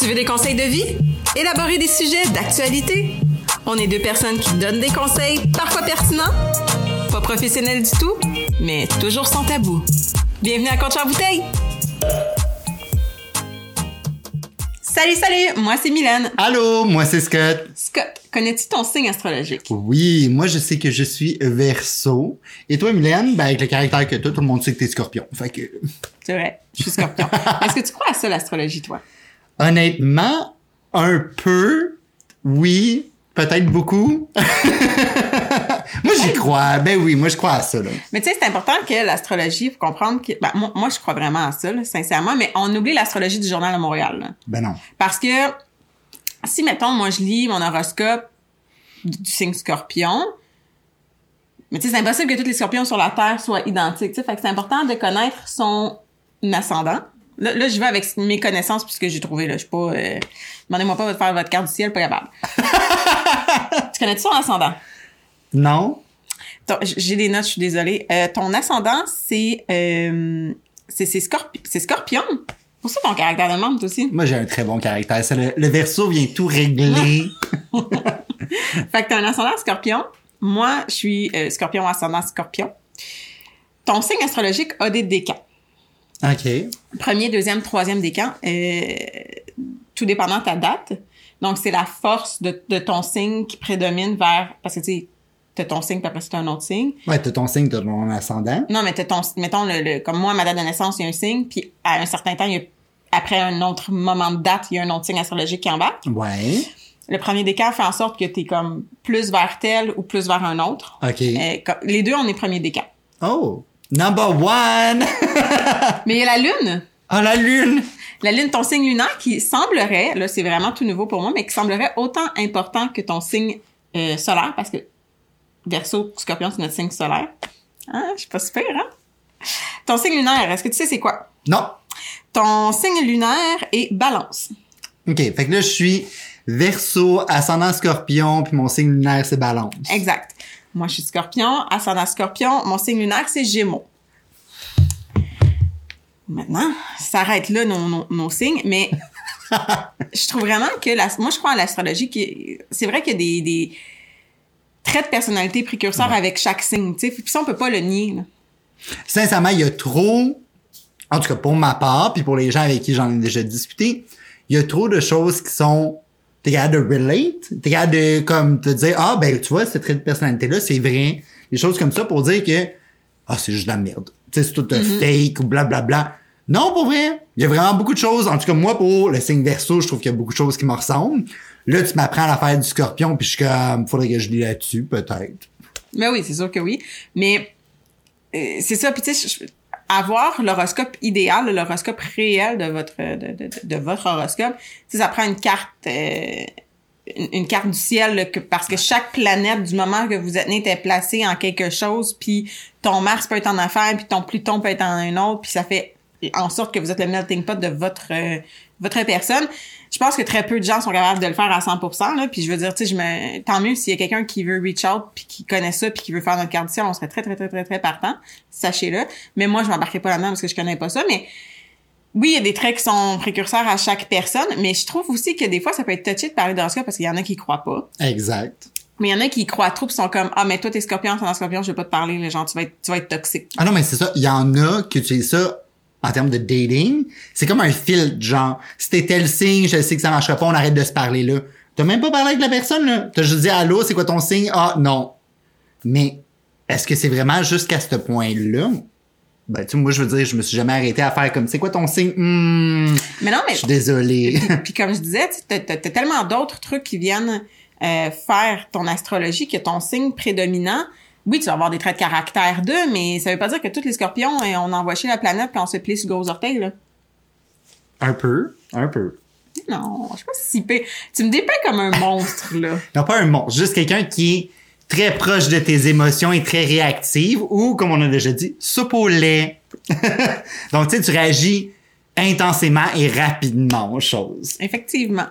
Tu veux des conseils de vie? Élaborer des sujets d'actualité? On est deux personnes qui donnent des conseils, parfois pertinents, pas professionnels du tout, mais toujours sans tabou. Bienvenue à Compte en bouteille! Salut, salut! Moi, c'est Mylène. Allô, moi c'est Scott. Scott, connais-tu ton signe astrologique? Oui, moi je sais que je suis Verseau. Et toi, Mylène, ben avec le caractère que toi, tout le monde sait que t'es Scorpion. Fait que, C'est vrai, je suis scorpion. Est-ce que tu crois à ça, l'astrologie, toi? Honnêtement, un peu, oui, peut-être beaucoup. moi j'y crois. Ben oui, moi je crois à ça. Là. Mais tu sais, c'est important que l'astrologie, faut comprendre que... Ben, moi, moi, je crois vraiment à ça, là, sincèrement, mais on oublie l'astrologie du Journal de Montréal. là. Ben non. Parce que si, mettons, moi, je lis mon horoscope du, signe scorpion, mais tu sais, c'est impossible que tous les scorpions sur la Terre soient identiques. tu sais. Fait que c'est important de connaître son ascendant. Là, là, je vais avec mes connaissances puisque j'ai trouvé, là. Je suis pas... euh, Demandez-moi pas de faire votre carte du ciel, pas capable. tu connais son ascendant? Non? J'ai des notes, je suis désolée. Euh, ton ascendant, c'est... Euh, c'est c'est scorpi- c'est scorpion. Pour ça, ton caractère de membre, aussi. Moi j'ai un très bon caractère. C'est le, le Verseau vient tout régler. Fait que t'as un ascendant scorpion. Moi, je suis euh, scorpion ascendant scorpion. Ton signe astrologique a des décans. OK. Premier, deuxième, troisième décan, euh, tout dépendant de ta date. Donc, c'est la force de, de ton signe qui prédomine vers... Parce que, tu sais, t'as ton signe, puis après, c'est un autre signe. Ouais, t'as ton signe, t'as ton ascendant. Non, mais t'as ton... Mettons, le, le- comme moi, ma date de naissance, il y a un signe, puis à un certain temps, il y a, après un autre moment de date, il y a un autre signe astrologique qui embarque. Ouais. Le premier décan fait en sorte que t'es comme plus vers tel ou plus vers un autre. OK. Euh, comme- les deux, on est premier décan. Oh! Number one! Mais il y a la lune. Ah, la lune! La lune, ton signe lunaire qui semblerait, là, c'est vraiment tout nouveau pour moi, mais qui semblerait autant important que ton signe euh, solaire, parce que Verseau, Scorpion, c'est notre signe solaire. Hein? Je suis pas super, hein? Ton signe lunaire, est-ce que tu sais c'est quoi? Non! Ton signe lunaire est balance. OK, fait que là, je suis Verseau, ascendant Scorpion, puis mon signe lunaire, c'est Balance. Exact. Moi, je suis Scorpion, ascendant Scorpion, mon signe lunaire, c'est Gémeaux. Maintenant, ça arrête là nos, nos, nos signes, mais je trouve vraiment que la, moi, je crois à l'astrologie c'est vrai qu'il y a des, des traits de personnalité précurseurs avec chaque signe, tu sais, puis ça, on peut pas le nier, là. Sincèrement, il y a trop, en tout cas pour ma part, puis pour les gens avec qui j'en ai déjà discuté, il y a trop de choses qui sont t'es capable de relate, t'es capable de comme te dire ah ben tu vois cette trait de personnalité là c'est vrai, des choses comme ça pour dire que ah c'est juste de la merde, tu sais c'est tout un fake ou blablabla. Non pour vrai, il y a vraiment beaucoup de choses. En tout cas moi pour le signe Verseau, je trouve qu'il y a beaucoup de choses qui me ressemblent. Là tu m'apprends l'affaire du Scorpion puis je suis comme faudrait que je lis là-dessus peut-être. Mais oui, c'est sûr que oui. Mais euh, c'est ça. Puis tu sais, je- avoir l'horoscope idéal, l'horoscope réel de votre de, de, de votre horoscope, sais, ça prend une carte euh, une, une carte du ciel là, que, parce que chaque planète du moment que vous êtes né était placée en quelque chose, puis ton Mars peut être en affaires, puis ton Pluton peut être en un autre, puis ça fait en sorte que vous êtes le melting pot de votre euh, votre personne. Je pense que très peu de gens sont capables de le faire à 100%. Là, puis je veux dire, tu sais, je me... tant mieux s'il y a quelqu'un qui veut reach out puis qui connaît ça puis qui veut faire notre ciel, on serait très très très très très partant. Sachez-le. Mais moi, je m'embarquerai pas là-dedans parce que je connais pas ça. Mais oui, il y a des traits qui sont précurseurs à chaque personne, mais je trouve aussi que des fois, ça peut être touché de parler d'horoscope parce qu'il y en a qui y croient pas. Exact. Mais il y en a qui y croient trop pis sont comme ah mais toi t'es scorpion, t'es un scorpion, je vais pas te parler, les gens, tu vas être tu vas être toxique. Ah non, mais c'est ça. Il y en a qui utilisent ça en termes de dating. C'est comme un filtre, genre, si t'es tel signe, je sais que ça marchera pas, on arrête de se parler là. T'as même pas parlé avec la personne, là. T'as juste dit allô, c'est quoi ton signe? Ah, non. Mais, est-ce que c'est vraiment jusqu'à ce point-là? Ben, tu moi, je veux dire, je me suis jamais arrêté à faire comme, c'est quoi ton signe? Hmm, Mais non, mais je suis désolé. puis comme je disais, tu tellement d'autres trucs qui viennent euh, faire ton astrologie que ton signe prédominant. Oui, tu vas avoir des traits de caractère d'eux, mais ça veut pas dire que tous les scorpions, euh, on envoie chez la planète quand on se plie sur gros orteil, là. un peu, un peu. Non, je suis pas si pire. Tu me dépeins comme un monstre, là. Non, pas un monstre, juste quelqu'un qui est très proche de tes émotions et très réactive ou, comme on a déjà dit, soupe au lait. Donc, tu sais, tu réagis intensément et rapidement aux choses. Effectivement.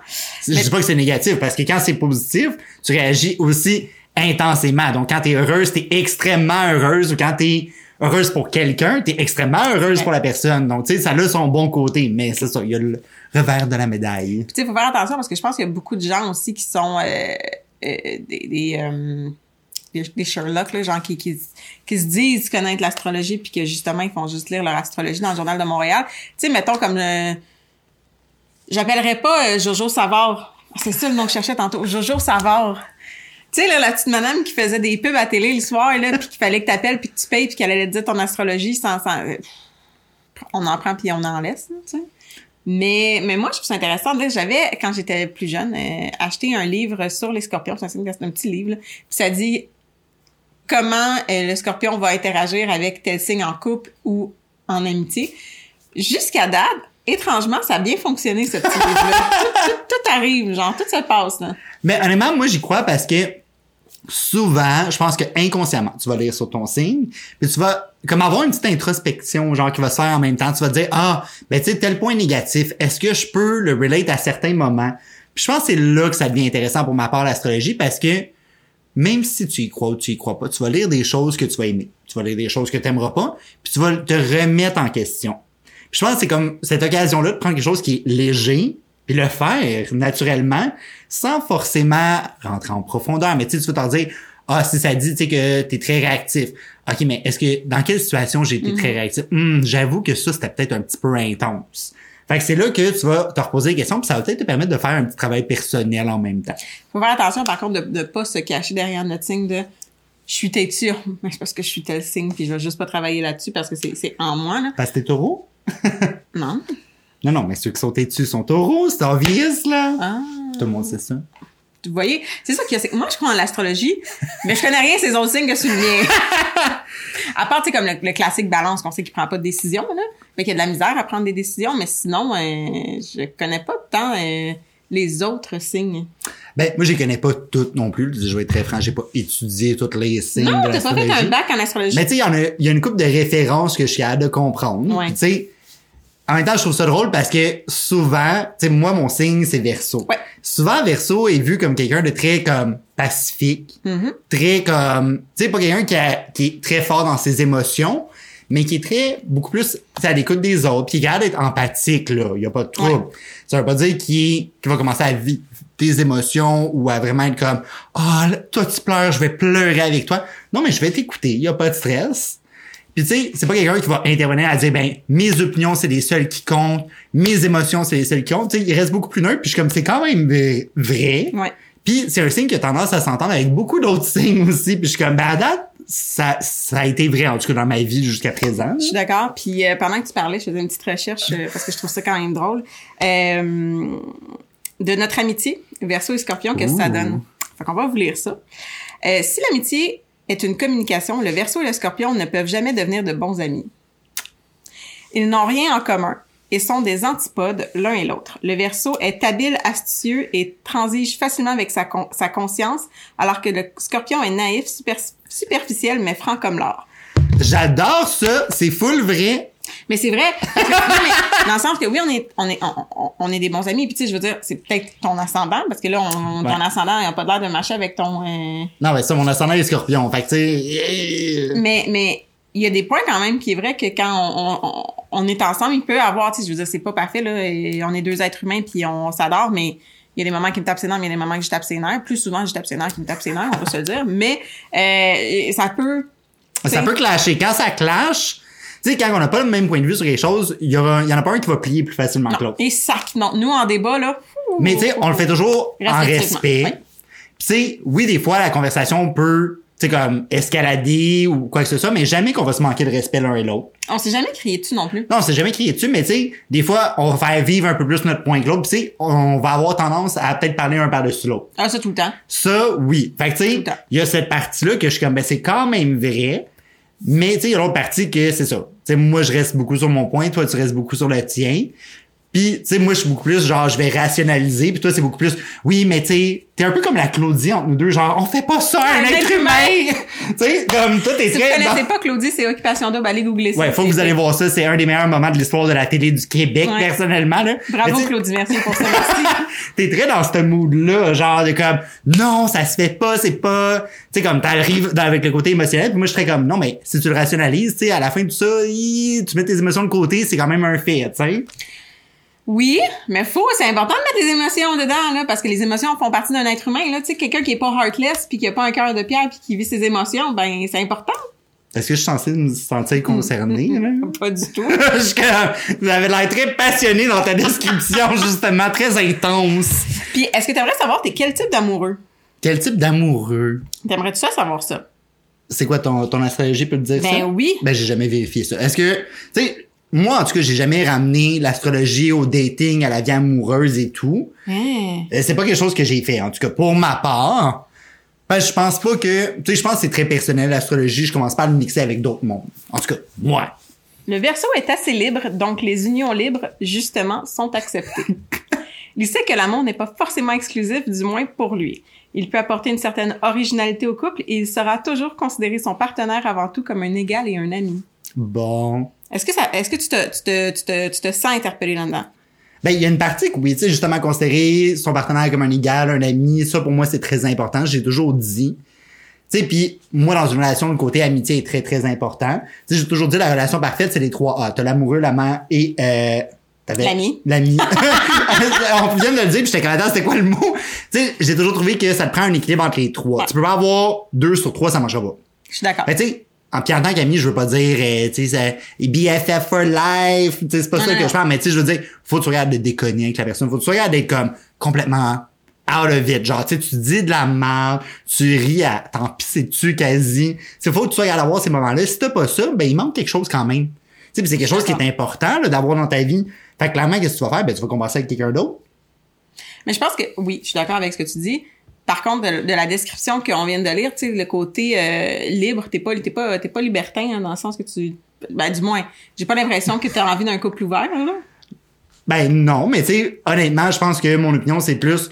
Je dis pas que c'est négatif, parce que quand c'est positif, tu réagis aussi intensément. Donc, quand t'es heureuse, t'es extrêmement heureuse, ou quand t'es heureuse pour quelqu'un, t'es extrêmement heureuse pour la personne. Donc, tu sais, ça a son bon côté, mais c'est ça, il y a le revers de la médaille. Tu sais, faut faire attention parce que je pense qu'il y a beaucoup de gens aussi qui sont euh, euh, des, euh, des, des Sherlock, là, gens qui, qui, se disent connaître l'astrologie puis que justement ils font juste lire leur astrologie dans le journal de Montréal. Tu sais, mettons comme le... J'appellerais pas Jojo Savard. C'est ça le nom que je cherchais tantôt. Jojo Savard. Tu sais, là, la petite madame qui faisait des pubs à télé le soir, là, puis qu'il fallait que t'appelles, puis que tu payes, puis qu'elle allait te dire ton astrologie sans... sans euh, on en prend puis on en laisse, tu sais. Mais, mais moi, je trouve ça intéressant. J'avais, quand j'étais plus jeune, euh, acheté un livre sur les scorpions. C'est un, petit livre. Puis ça dit comment euh, le scorpion va interagir avec tel signe en couple ou en amitié. Jusqu'à date, étrangement, ça a bien fonctionné, ce petit livre-là. arrive, genre, tout se passe. Là. Mais honnêtement, moi, j'y crois parce que souvent, je pense que inconsciemment, tu vas lire sur ton signe, puis tu vas comme avoir une petite introspection, genre qui va se faire en même temps. Tu vas te dire ah, ben tu sais tel point négatif, est-ce que je peux le relate à certains moments? Puis je pense que c'est là que ça devient intéressant pour ma part l'astrologie parce que même si tu y crois ou tu y crois pas, tu vas lire des choses que tu vas aimer, tu vas lire des choses que tu aimeras pas, puis tu vas te remettre en question. Puis je pense que c'est comme cette occasion-là de prendre quelque chose qui est léger, puis le faire naturellement, sans forcément rentrer en profondeur. Mais tu sais, tu vas te dire, ah, si ça dit, tu sais, que t'es très réactif. OK, mais est-ce que, dans quelle situation j'ai été très réactif? Hum, j'avoue que ça, c'était peut-être un petit peu intense. Fait que c'est là que tu vas te reposer des questions, puis ça va peut-être te permettre de faire un petit travail personnel en même temps. Faut faire attention, par contre, de ne pas se cacher derrière notre signe de je suis têtu, mais c'est parce que je suis tel signe, puis je vais juste pas travailler là-dessus parce que c'est c'est en moi, là. Parce que t'es taureau? Non. Non, non, mais ceux qui sont têtus sont taureaux, c'est obvious, là. Ah. Tout le monde sait ça. Vous voyez, c'est ça qu'il y a. c'est Moi, je crois en l'astrologie, mais je connais rien ces autres signes que sur le mien. à part, tu sais, comme le, le classique balance, qu'on sait qu'il prend pas de décision, là, mais qu'il y a de la misère à prendre des décisions, mais sinon, euh, je connais pas tant euh, les autres signes. Ben, moi, je les connais pas toutes non plus. Je vais être très franc, j'ai pas étudié toutes les signes non, t'as pas fait un bac en astrologie. Mais tu sais, il y a, il y a une couple de références que je suis capable de comprendre. Ouais. Tu sais, en même temps, je trouve ça drôle parce que souvent, tu sais, moi, mon signe, c'est Verseau. Ouais. Souvent, Verseau est vu comme quelqu'un de très, comme, pacifique. Mhm. Très, comme, tu sais, pas quelqu'un qui, a- qui est très fort dans ses émotions, mais qui est très, beaucoup plus, à l'écoute des autres, puis qui garde d'être empathique, là. Il y a pas de trouble. Ouais. Ça veut pas dire qu'il va commencer à vivre tes émotions ou à vraiment être comme, ah, là, toi, tu pleures, je vais pleurer avec toi. Non, mais je vais t'écouter. Il y a pas de stress. Puis tu sais, c'est pas quelqu'un qui va intervenir à dire ben mes opinions c'est les seules qui comptent, mes émotions c'est les seules qui comptent. Tu sais, il reste beaucoup plus neutre. Puis je suis comme c'est quand même vrai. Ouais. Puis c'est un signe qui a tendance à s'entendre avec beaucoup d'autres signes aussi. Puis je suis comme ben à date ça ça a été vrai en tout cas dans ma vie jusqu'à présent. Je suis d'accord. Puis euh, pendant que tu parlais, je faisais une petite recherche euh, parce que je trouve ça quand même drôle. Euh, de notre amitié, Verseau et Scorpion, qu'est-ce que ça donne? Fait qu'on va vous lire ça. Si l'amitié est une communication, le Verseau et le Scorpion ne peuvent jamais devenir de bons amis. Ils n'ont rien en commun et sont des antipodes l'un et l'autre. Le Verseau est habile, astucieux et transige facilement avec sa, con- sa conscience, alors que le Scorpion est naïf, super- superficiel mais franc comme l'or. J'adore ça, c'est full vrai. Mais c'est vrai. Que- non, mais dans le sens que oui, on est, on est, on, on- on est des bons amis. Puis tu sais, je veux dire, c'est peut-être ton ascendant, parce que là, on, ton ascendant, il a pas l'air de marcher avec ton. euh, Non mais ça mon ascendant est Scorpion. Fait que tu sais Mais, mais il y a des points quand même qui est vrai que quand on, on, on est ensemble, il peut avoir, tu sais, je veux dire, c'est pas parfait là. et on est deux êtres humains puis on s'adore, mais il y a des moments qui me tapent ses nerfs, mais il y a des moments que je tape ses nerfs. Plus souvent, je tape ses nerfs qui me tapent ses nerfs, on va se le dire. Mais euh, ça peut. ça peut clasher. Quand ça clash, tu sais quand on n'a pas le même point de vue sur les choses, il y aura il y en a pas un qui va plier plus facilement que l'autre. et sac, non. Nous, en débat, là. Mais tu sais, on le fait toujours en respect. oui. Tu sais, oui, des fois, la conversation peut, tu sais, comme escalader ou quoi que ce soit, mais jamais qu'on va se manquer de respect l'un et l'autre. On s'est jamais crié dessus non plus. Non, c'est jamais crié dessus, mais tu sais, des fois, on va faire vivre un peu plus notre point que l'autre, tu sais, on va avoir tendance à peut-être parler un par-dessus l'autre. Ah, ça tout le temps. Ça, oui. Fait que tu sais, il y a cette partie-là que je suis comme, ben c'est quand même vrai, mais tu sais, il y a l'autre partie que c'est ça. Tu sais, moi, je reste beaucoup sur mon point, toi, tu restes beaucoup sur le tien. Puis, tu sais, moi, je suis beaucoup plus genre, je vais rationaliser. Puis toi, c'est beaucoup plus, oui, mais tu sais, t'es un peu comme la Claudie entre nous deux, genre, on fait pas ça un, Un être humain! tu sais, comme toi, t'es Si vous très... connaissez pas Claudie, c'est Occupation Double, allez googler ça. Ouais, faut que vous allez voir ça. C'est un des meilleurs moments de l'histoire de la télé du Québec, Ouais. personnellement, là. Bravo Claudie, merci pour ça, merci. T'es très dans ce mood-là, genre de comme, non, ça se fait pas, c'est pas, tu sais, comme t'arrives avec le côté émotionnel, puis moi je serais comme, non, mais si tu le rationalises, tu sais, à la fin de tout ça, hi, tu mets tes émotions de côté, c'est quand même un fait, tu sais. Oui, mais faut, c'est important de mettre des émotions dedans, là, parce que les émotions font partie d'un être humain, là. Tu sais, quelqu'un qui est pas heartless puis qui a pas un cœur de pierre puis qui vit ses émotions, ben, c'est important. Est-ce que je suis censé me sentir concerné, là? Pas du tout. Vous avez l'air très passionné dans ta description, justement, très intense. puis, est-ce que t'aimerais savoir t'es quel type d'amoureux? Quel type d'amoureux? T'aimerais-tu ça savoir ça? C'est quoi ton, ton astrologie peut te dire ça? Ben oui. Ben, j'ai jamais vérifié ça. Est-ce que, tu sais, moi, en tout cas, j'ai jamais ramené l'astrologie au dating, à la vie amoureuse et tout. Euh, C'est pas quelque chose que j'ai fait, en tout cas, pour ma part. Ben, je pense pas que, tu sais, je pense que c'est très personnel, l'astrologie. Je commence pas à le mixer avec d'autres mondes. En tout cas, moi. Le verso est assez libre, donc les unions libres, justement, sont acceptées. Il sait que l'amour n'est pas forcément exclusif, du moins pour lui. Il peut apporter une certaine originalité au couple et il saura toujours considérer son partenaire avant tout comme un égal et un ami. Bon. Est-ce que ça, est-ce que tu te, tu te, tu te, tu te sens interpellé là-dedans? Ben, il y a une partie que oui, tu sais, justement, considérer son partenaire comme un égal, un ami, ça, pour moi, c'est très important. J'ai toujours dit. Tu sais, puis moi, dans une relation, le côté amitié est très, très important. Tu sais, j'ai toujours dit, la relation parfaite, c'est les trois A. T'as l'amoureux, l'amant et... Euh, L'ami. L'ami. On vient de le dire, puis j'étais comme, attends, c'était quoi le mot? Tu sais, j'ai toujours trouvé que ça te prend un équilibre entre les trois. Ouais. Tu peux pas avoir deux sur trois, ça marchera pas. Je suis d'accord. Ben, tu sais, en, en tant qu'ami, je veux pas dire, euh, tu sais, c'est BFF for life, tu sais, c'est pas Non, ça non, que je parle, mais tu sais, je veux dire, faut que tu regardes de déconner avec la personne, faut que tu regardes d'être comme complètement out of it, genre, tu sais, tu dis de la merde, tu ris à t'en pisser dessus quasi, c'est faut que tu regardes avoir ces moments-là, si t'as pas ça, ben, il manque quelque chose quand même. Tu sais, c'est quelque chose qui est important, là, d'avoir dans ta vie. Fait que clairement, qu'est-ce que tu vas faire? Ben, tu vas commencer avec quelqu'un d'autre. Mais je pense que oui, je suis d'accord avec ce que tu dis. Par contre, de, de la description qu'on vient de lire, tu sais, le côté euh, libre, t'es pas, t'es pas, t'es pas libertin hein, dans le sens que tu, ben du moins, j'ai pas l'impression que t'as envie d'un couple ouvert là. Ben non, mais tu sais, honnêtement, je pense que mon opinion, c'est plus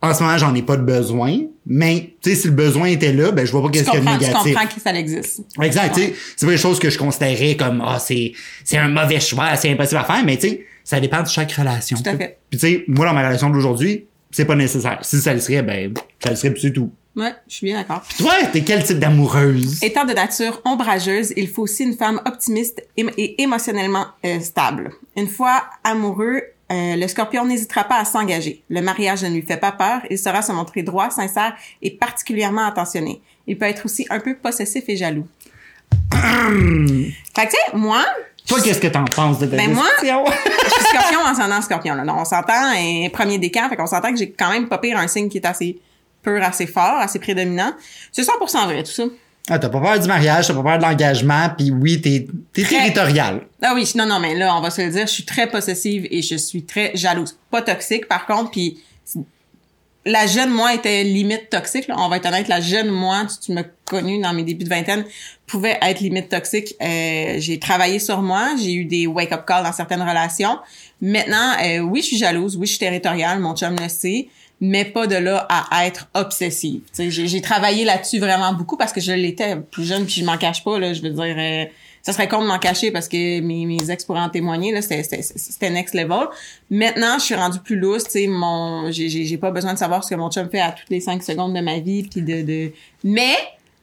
en ce moment, j'en ai pas de besoin, mais tu sais, si le besoin était là, ben je vois pas qu'est-ce qu'il y a de comprends, tu négatif. comprends que ça existe. Exact, tu sais, c'est pas des choses que je considérais comme ah c'est c'est un mauvais choix, c'est impossible à faire, mais tu sais, ça dépend de chaque relation. Tout à fait. Puis tu sais, moi dans ma relation d'aujourd'hui, c'est pas nécessaire. Si ça le serait, ben ça le serait puis c'est tout. Ouais, je suis bien d'accord. Toi, t'es quel type d'amoureuse? Étant de nature ombrageuse, il faut aussi une femme optimiste et, émotionnellement euh, stable. Une fois amoureux, euh, le scorpion n'hésitera pas à s'engager. Le mariage ne lui fait pas peur. Il saura se montrer droit, sincère et particulièrement attentionné. Il peut être aussi un peu possessif et jaloux. fait que tu sais, moi, Toi, qu'est-ce que t'en penses de ta Ben, moi- je suis scorpion en ascendant scorpion. Là. Donc, on s'entend, un premier décan, fait qu'on s'entend que j'ai quand même pas pire un signe qui est assez pur, assez fort, assez prédominant. C'est 100% vrai, tout ça. Ah, t'as pas peur du mariage, t'as pas peur de l'engagement, puis oui, t'es t'es Très- territorial. Ah oui, non, non, mais là, on va se le dire, je suis très possessive et je suis très jalouse. Pas toxique, par contre, puis la jeune moi était limite toxique. Là. On va être honnête, la jeune moi, tu, tu m'as connue dans mes débuts de vingtaine, pouvait être limite toxique. Euh, j'ai travaillé sur moi, j'ai eu des wake-up calls dans certaines relations. Maintenant, euh, oui, je suis jalouse, oui, je suis territoriale, mon chum le sait, mais pas de là à être obsessive. J'ai travaillé là-dessus vraiment beaucoup parce que je l'étais plus jeune, puis je m'en cache pas. Là, je veux dire, euh, ça serait con de m'en cacher parce que mes, mes ex pourraient en témoigner. Là, c'était- next level. Maintenant, je suis rendue plus lousse. Tu mon, j'ai pas besoin de savoir ce que mon chum fait à toutes les cinq secondes de ma vie, puis de, de, mais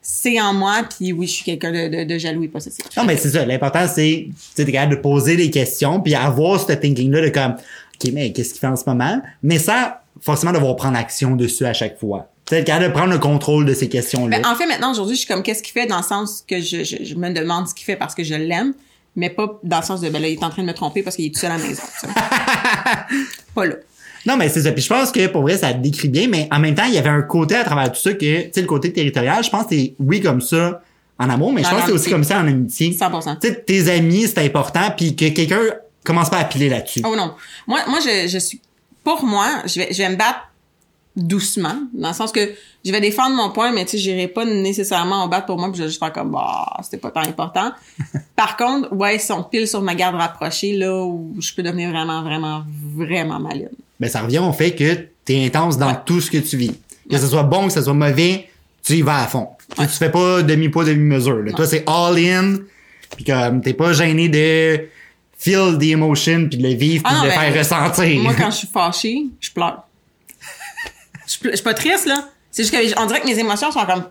c'est en moi, puis oui, je suis quelqu'un de, de, de jaloux et possessif. Non, mais c'est ça. L'important, c'est, tu sais, capable de poser des questions puis avoir ce thinking-là de comme, OK, mais qu'est-ce qu'il fait en ce moment? Mais sans forcément devoir prendre action dessus à chaque fois. Tu sais, être capable de prendre le contrôle de ces questions-là. Ben, en fait, maintenant, aujourd'hui, je suis comme, qu'est-ce qu'il fait dans le sens que je, je, je me demande ce qu'il fait parce que je l'aime, mais pas dans le sens de, ben là, il est en train de me tromper parce qu'il est tout seul à la maison. pas là. Non, mais c'est ça. Puis je pense que pour vrai, ça décrit bien, mais en même temps, il y avait un côté à travers tout ça que, tu sais, le côté territorial, je pense que c'est oui comme ça en amour, mais je Dans pense que c'est aussi comme ça en amitié. 100%. Tu sais, tes amis, c'est important, puis que quelqu'un commence pas à piler là-dessus. Oh non. Moi, moi je, je suis. Pour moi, je vais, je vais me battre doucement, dans le sens que je vais défendre mon point, mais tu sais, j'irai pas nécessairement en battre pour moi, puis je vais juste faire comme, bah, c'était pas tant important. Par contre, ouais, si on pile sur ma garde rapprochée, là, où je peux devenir vraiment, vraiment, vraiment maligne. Ben, ça revient au fait que t'es intense dans Ouais. tout ce que tu vis. Que ce soit bon, que ce soit mauvais, tu y vas à fond. Tu- Tu fais pas demi-poids, demi-mesure. là. Toi, c'est all in, puis comme t'es pas gêné de feel the emotion, puis de le vivre, puis Ah de le ben, faire ressentir. Moi, quand je suis fâchée, je pleure. Je suis pas triste, là. C'est juste que on dirait que mes émotions sont comme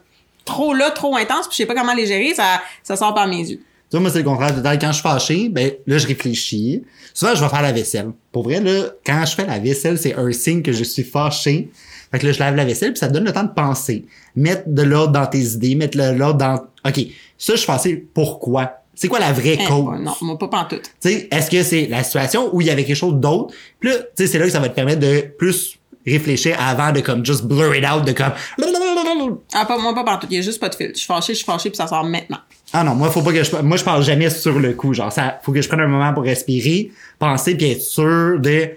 trop là, trop intenses, puis je sais pas comment les gérer, ça, ça sort par mes yeux. Tu vois, moi, c'est le contraire. Quand je suis fâché, ben, là, je réfléchis. Souvent, je vais faire la vaisselle. Pour vrai, là, quand je fais la vaisselle, c'est un signe que je suis fâché. Fait que là, je lave la vaisselle, puis ça te donne le temps de penser. Mettre de l'ordre dans tes idées, mettre de l'ordre dans... OK, ça, je suis fâché. Pourquoi? C'est quoi la vraie Eh, cause? non, moi, pas pantoute. Tu sais, est-ce que c'est la situation où il y avait quelque chose d'autre? Puis là, tu sais, c'est là que ça va te permettre de plus réfléchir avant de comme just blur it out, de comme... Ah, pas, moi, pas pantoute. Il y a juste pas de fil. Je suis fâchée, je suis fâchée, puis ça sort maintenant. Ah non, moi, faut pas que je, moi, je parle jamais sur le coup. Genre, ça, faut que je prenne un moment pour respirer, penser, puis être sûr de,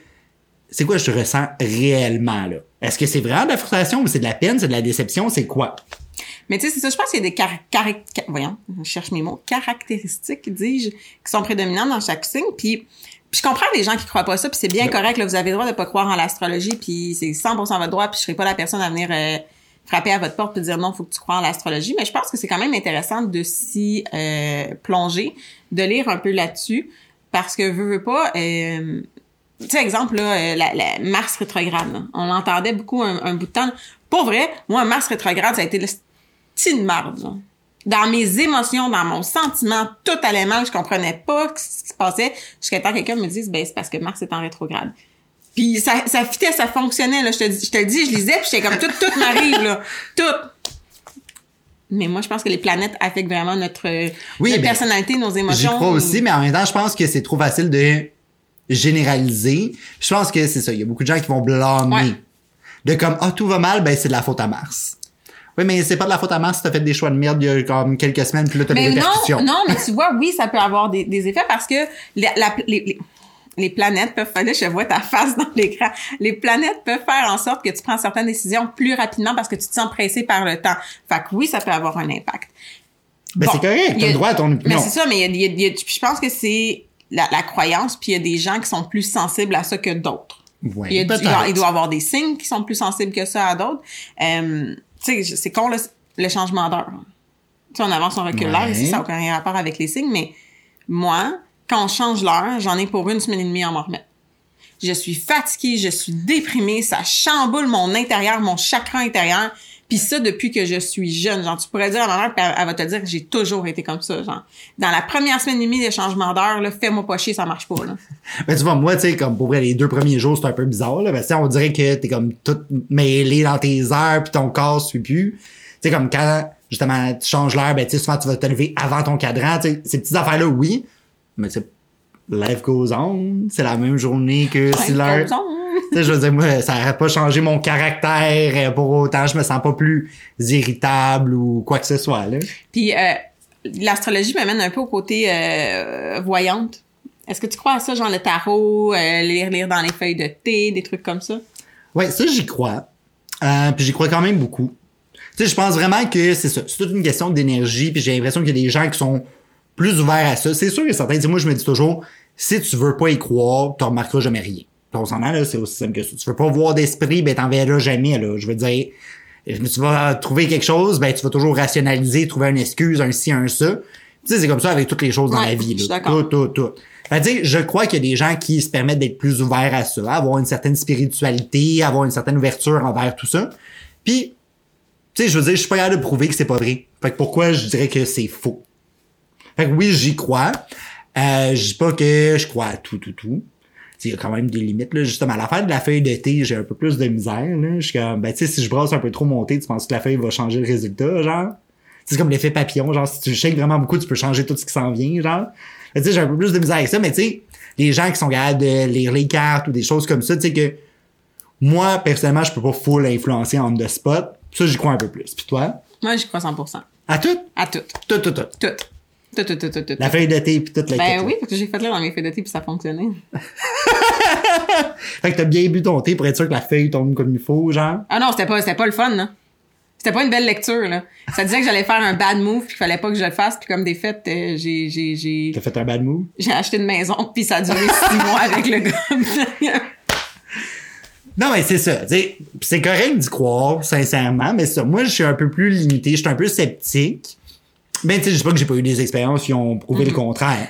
c'est quoi je ressens réellement, là? Est-ce que c'est vraiment de la frustration ou c'est de la peine, c'est de la déception, c'est quoi? Mais tu sais, c'est ça, je pense qu'il y a des car- voyons, je cherche mes mots, caractéristiques, dis-je, qui sont prédominantes dans chaque signe. Puis, puis je comprends les gens qui croient pas ça, puis c'est bien correct, là, vous avez le droit de pas croire en l'astrologie, puis c'est 100% votre droit, puis je serai pas la personne à venir euh, frapper à votre porte puis dire non, faut que tu crois en l'astrologie. Mais je pense que c'est quand même intéressant de s'y euh, plonger, de lire un peu là-dessus, parce que veux, veux pas... Euh, tu sais, exemple, là, euh, la, la Mars rétrograde, là. on l'entendait beaucoup un, un bout de temps. Pour vrai, moi, Mars rétrograde, ça a été le style de marde. Dans mes émotions, dans mon sentiment, tout allait mal, je comprenais pas ce qui se passait, jusqu'à temps que quelqu'un me dise, ben, c'est parce que Mars est en rétrograde. Puis ça, ça fitait, ça fonctionnait, là, je te, je te le dis, je lisais, puis j'étais comme, tout, tout m'arrive, là, tout. Mais moi, je pense que les planètes affectent vraiment notre, Oui, notre ben, personnalité, nos J'y émotions. crois aussi, mais en même temps, je pense que c'est trop facile de généraliser. Je pense que c'est ça. Il y a beaucoup de gens qui vont blâmer. Ouais. De comme, ah, tout va mal, ben, c'est de la faute à Mars. Oui, mais c'est pas de la faute à Mars si t'as fait des choix de merde il y a comme quelques semaines, puis là, t'as des Mais non, répercussions. non, mais tu vois, oui, ça peut avoir des, des effets parce que la- la- les, les, les planètes peuvent faire, là, je vois ta face dans l'écran, les planètes peuvent faire en sorte que tu prends certaines décisions plus rapidement parce que tu te sens pressé par le temps. Fait que oui, ça peut avoir un impact. Ben, Bon, c'est correct, t'as le droit à ton Mais opinion. c'est ça, mais il y a, il y je pense que c'est la, la croyance, puis il y a des gens qui sont plus sensibles à ça que d'autres. Ouais, il, y a il doit- il doit avoir des signes qui sont plus sensibles que ça à d'autres. Euh, tu sais, c'est con, le, le changement d'heure. Tu sais, on avance, on recule l'heure, Ouais. ici, ça n'a aucun rapport avec les signes, mais moi, quand on change l'heure, j'en ai pour une semaine et demie à m'en remettre. Je suis fatiguée, je suis déprimée, ça chamboule mon intérieur, mon chakra intérieur. Puis ça, depuis que je suis jeune. Genre, tu pourrais dire à ma mère, puis elle, elle va te dire que j'ai toujours été comme ça. Genre, dans la première semaine et demie des changements d'heure, là, fais-moi pas chier, ça marche pas, là. Ben, tu vois, moi, tu sais, comme pour vrai, les deux premiers jours, c'est un peu bizarre, là. Ben, on dirait que t'es comme tout mêlé dans tes heures, puis ton corps suit plus. Tu sais, comme quand, justement, tu changes l'heure, ben, tu sais, souvent, tu vas te lever avant ton cadran, tu sais, ces petites affaires-là, oui. Mais tu sais, life goes on. C'est la même journée que si l'heure. Tu sais, je veux dire, moi, ça n'aurait pas changé mon caractère euh, pour autant, je me sens pas plus irritable ou quoi que ce soit, là. Puis euh, l'astrologie m'amène un peu au côté euh, voyante. Est-ce que tu crois à ça, genre le tarot, euh, lire, lire dans les feuilles de thé, des trucs comme ça? Ouais, ça, j'y crois. Euh, puis j'y crois quand même beaucoup. Tu sais, je pense vraiment que c'est ça. C'est toute une question d'énergie, puis j'ai l'impression qu'il y a des gens qui sont plus ouverts à ça. C'est sûr que certains, sais, moi, je me dis toujours, si tu veux pas y croire, tu remarqueras jamais rien. On s'entend, là, c'est aussi simple que ça. Tu veux pas voir d'esprit, ben, t'en verras jamais, là. Je veux dire, tu vas trouver quelque chose, ben, tu vas toujours rationaliser, trouver une excuse, un ci, un ça. Tu sais, c'est comme ça avec toutes les choses dans la vie, là. Tout, tout, tout. Fait tu sais, je crois qu'il y a des gens qui se permettent d'être plus ouverts à ça, avoir une certaine spiritualité, avoir une certaine ouverture envers tout ça. Puis, tu sais, je veux dire, je suis pas capable de prouver que c'est pas vrai. Fait que pourquoi je dirais que c'est faux? Fait que oui, j'y crois. Euh, je dis pas que je crois à tout, tout, tout. Il y a quand même des limites, là. Justement, à l'affaire de la feuille de thé, j'ai un peu plus de misère, là. Je suis comme, ben, tu sais, si je brasse un peu trop mon thé, tu penses que la feuille va changer le résultat, genre? C'est comme l'effet papillon, genre, si tu shakes vraiment beaucoup, tu peux changer tout ce qui s'en vient, genre. Tu sais, j'ai un peu plus de misère avec ça, mais tu sais, les gens qui sont capables de lire les cartes ou des choses comme ça, tu sais que moi, personnellement, je peux pas full influencer on the spot. Ça, j'y crois un peu plus. Puis toi? Moi, j'y crois 100%. À tout? À tout. Tout, tout, tout. Tout. Tout, tout, tout, tout, tout. La feuille de thé puis toute la Ben oui, parce que j'ai fait là dans mes feuilles de thé puis ça fonctionnait. fait que t'as bien bu ton thé pour être sûr que la feuille tombe comme il faut, genre. Ah non, c'était pas, c'était pas le fun, là. C'était pas une belle lecture, là. Ça disait que j'allais faire un bad move, puis qu'il fallait pas que je le fasse, puis comme des faits, euh, j'ai, j'ai, j'ai, T'as fait un bad move? j'ai acheté une maison, puis ça a duré six mois avec le gars. Non, mais c'est ça. C'est correct d'y croire, sincèrement, mais ça, moi, je suis un peu plus limité, je suis un peu sceptique. Ben, tu sais, je sais pas que j'ai pas eu des expériences qui ont prouvé le contraire.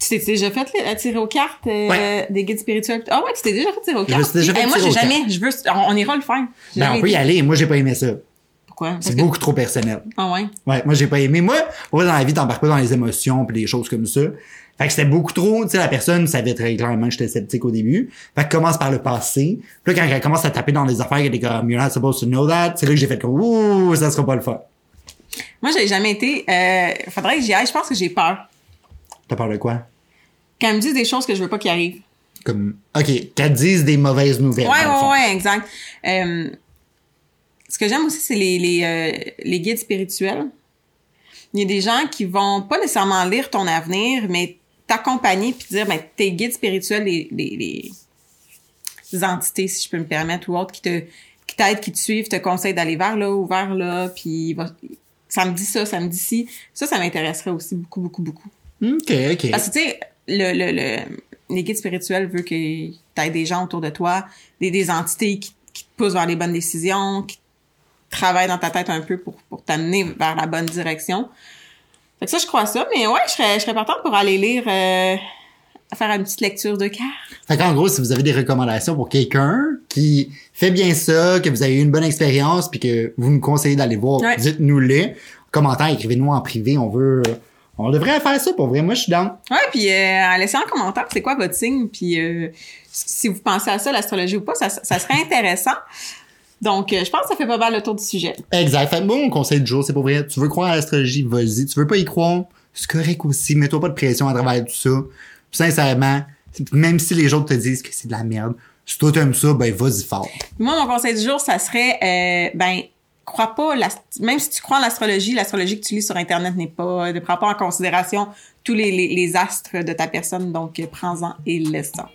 tu t'es déjà fait là, tirer aux cartes euh, Ouais. des guides spirituels? Ah ouais, tu t'es déjà fait tirer aux me cartes? suis déjà fait Eh, moi, tirer j'ai aux jamais, je veux, on, on ira le faire. J'ai Ben, jamais on peut y été. aller. Moi, j'ai pas aimé ça. Pourquoi? Parce C'est que- beaucoup trop personnel. Ah ouais? Ouais, moi j'ai pas aimé. Moi, vrai, dans la vie, t'embarques pas dans les émotions pis des choses comme ça. Fait que c'était beaucoup trop, tu sais, la personne savait très clairement que j'étais sceptique au début. Fait que commence par le passé. Puis là, quand elle commence à taper dans les affaires, elle est comme, you're not supposed to know that, c'est là que j'ai fait comme, ouh, ça sera pas le fun. Moi, j'ai jamais été, euh, faudrait que j'y aille. Je pense que j'ai peur. T'as peur de quoi? Quand elle me dit des choses que je veux pas qu'ils arrivent. Comme, ok, qu'elle dise des mauvaises nouvelles. Ouais, ouais, ouais, exact. Euh, ce que j'aime aussi, c'est les, les, euh, les guides spirituels. Il y a des gens qui vont pas nécessairement lire ton avenir, mais t'accompagner puis dire, ben, tes guides spirituels, les, les, les- entités, si je peux me permettre, ou autres, qui te qui t'aident, qui te suivent, te conseillent d'aller vers là ou vers là, puis ça me dit ça, ça me dit ci. Ça, ça m'intéresserait aussi beaucoup, beaucoup, beaucoup. Ok, ok. Parce que, tu sais, le, le, le, les guides spirituels veulent que tu des gens autour de toi, des, des entités qui, qui te poussent vers les bonnes décisions, qui travaillent dans ta tête un peu pour, pour t'amener vers la bonne direction. Fait que ça, je crois ça. Mais ouais, je serais, je serais partante pour aller lire, euh, faire une petite lecture de cœur. Fait qu'en gros, si vous avez des recommandations pour quelqu'un qui fait bien ça, que vous avez eu une bonne expérience, puis que vous nous conseillez d'aller voir, Ouais. dites-nous-le. Commentaire, écrivez-nous en privé. On veut, on devrait faire ça pour vrai. Moi, je suis down. Ouais, puis euh, laissez en commentaire c'est quoi votre signe, puis euh, si vous pensez à ça, l'astrologie ou pas, ça, ça serait intéressant. Donc, euh, je pense que ça fait pas mal le tour du sujet. Exact. Fait moi, mon conseil du jour, c'est pour vrai. Tu veux croire à l'astrologie, vas-y. Tu veux pas y croire, c'est correct aussi. Mets-toi pas de pression à travers tout ça. Sincèrement, même si les autres te disent que c'est de la merde, si toi t'aimes ça, ben vas-y fort. Moi, mon conseil du jour, ça serait, euh, ben, crois pas, l'ast- même si tu crois en l'astrologie, l'astrologie que tu lis sur Internet n'est pas, ne prend pas en considération tous les, les, les astres de ta personne, donc euh, prends-en et laisse-en.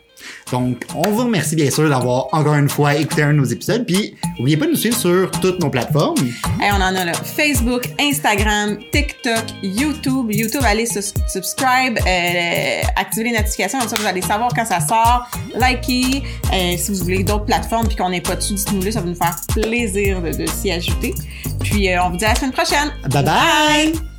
Donc, on vous remercie bien sûr d'avoir encore une fois écouté un de nos épisodes. Puis, n'oubliez pas de nous suivre sur toutes nos plateformes. Hey, on en a là, Facebook, Instagram, TikTok, YouTube. YouTube, allez sus- subscribe, euh, activez les notifications, comme ça vous allez savoir quand ça sort. Likez. Euh, si vous voulez d'autres plateformes puis qu'on n'est pas dessus, dites-nous-le, ça va nous faire plaisir de, de s'y ajouter. Puis, euh, on vous dit à la semaine prochaine. Bye bye!